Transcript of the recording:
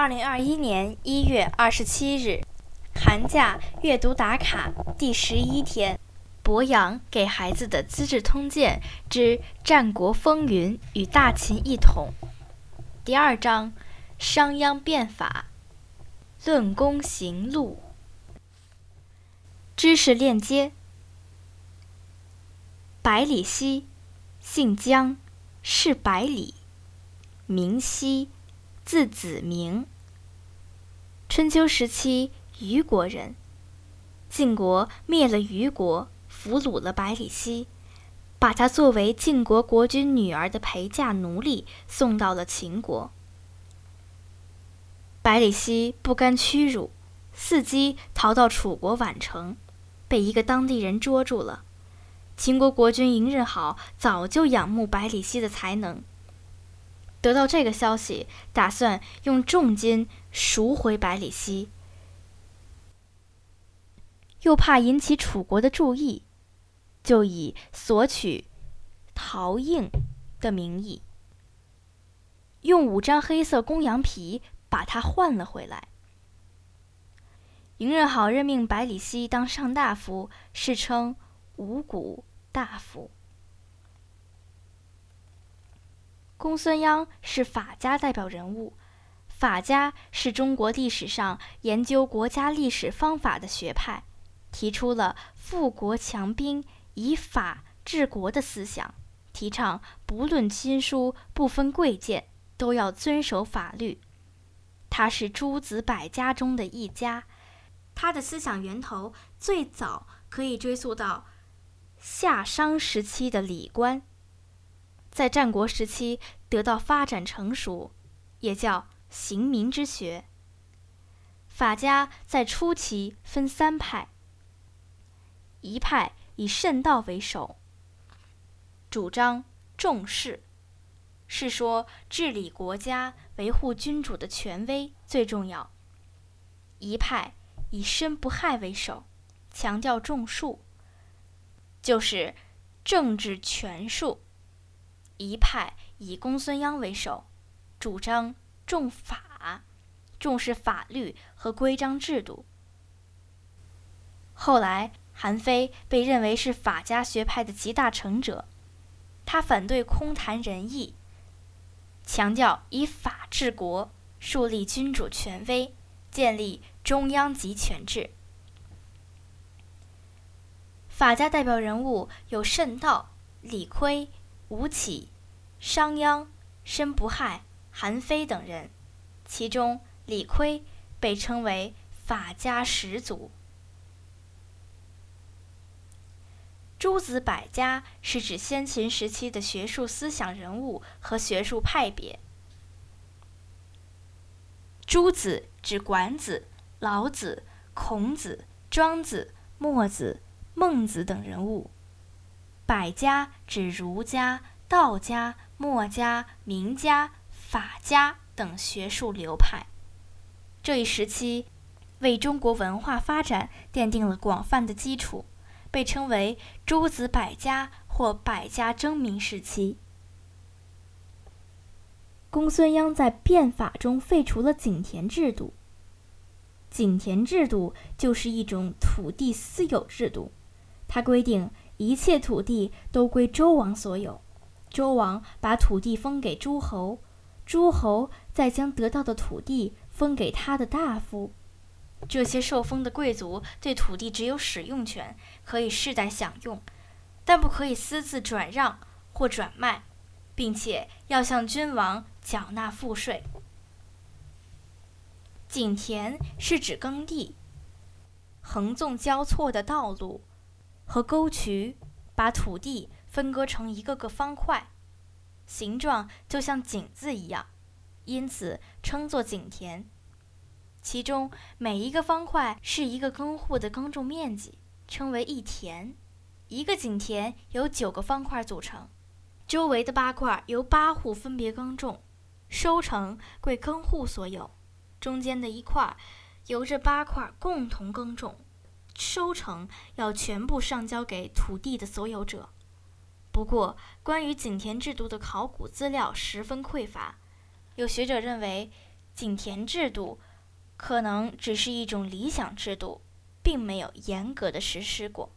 二零二一年一月二十七日，寒假阅读打卡第十一天，博洋给孩子的《资治通鉴之战国风云与大秦一统》第二章：商鞅变法，论功行路。知识链接：百里奚，姓姜，氏百里，名奚。字子明，春秋时期虞国人。晋国灭了虞国，俘虏了百里奚，把他作为晋国国君女儿的陪嫁奴隶送到了秦国。百里奚不甘屈辱，伺机逃到楚国宛城，被一个当地人捉住了。秦国国君嬴日好早就仰慕百里奚的才能。得到这个消息，打算用重金赎回百里奚，又怕引起楚国的注意，就以索取陶印的名义，用五张黑色公羊皮把他换了回来。嬴日好任命百里奚当上大夫，世称五谷大夫。公孙鞅是法家代表人物，法家是中国历史上研究国家历史方法的学派，提出了富国强兵、以法治国的思想，提倡不论亲疏、不分贵贱，都要遵守法律。他是诸子百家中的一家，他的思想源头最早可以追溯到夏商时期的礼官。在战国时期得到发展成熟，也叫行民之学。法家在初期分三派，一派以慎道为首，主张重士，是说治理国家、维护君主的权威最重要；一派以申不害为首，强调种树，就是政治权术。一派以公孙鞅为首，主张重法，重视法律和规章制度。后来，韩非被认为是法家学派的集大成者，他反对空谈仁义，强调以法治国，树立君主权威，建立中央集权制。法家代表人物有慎道、李悝。吴起、商鞅、申不害、韩非等人，其中李悝被称为法家始祖。诸子百家是指先秦时期的学术思想人物和学术派别。诸子指管子、老子、孔子、庄子、墨子、孟子等人物。百家指儒家、道家、墨家、名家、法家等学术流派。这一时期为中国文化发展奠定了广泛的基础，被称为诸子百家或百家争鸣时期。公孙鞅在变法中废除了井田制度。井田制度就是一种土地私有制度，它规定。一切土地都归周王所有，周王把土地封给诸侯，诸侯再将得到的土地分给他的大夫。这些受封的贵族对土地只有使用权，可以世代享用，但不可以私自转让或转卖，并且要向君王缴纳赋税。井田是指耕地，横纵交错的道路。和沟渠把土地分割成一个个方块，形状就像井字一样，因此称作井田。其中每一个方块是一个耕户的耕种面积，称为一田。一个井田由九个方块组成，周围的八块由八户分别耕种，收成归耕户所有；中间的一块由这八块共同耕种。收成要全部上交给土地的所有者。不过，关于井田制度的考古资料十分匮乏。有学者认为，井田制度可能只是一种理想制度，并没有严格的实施过。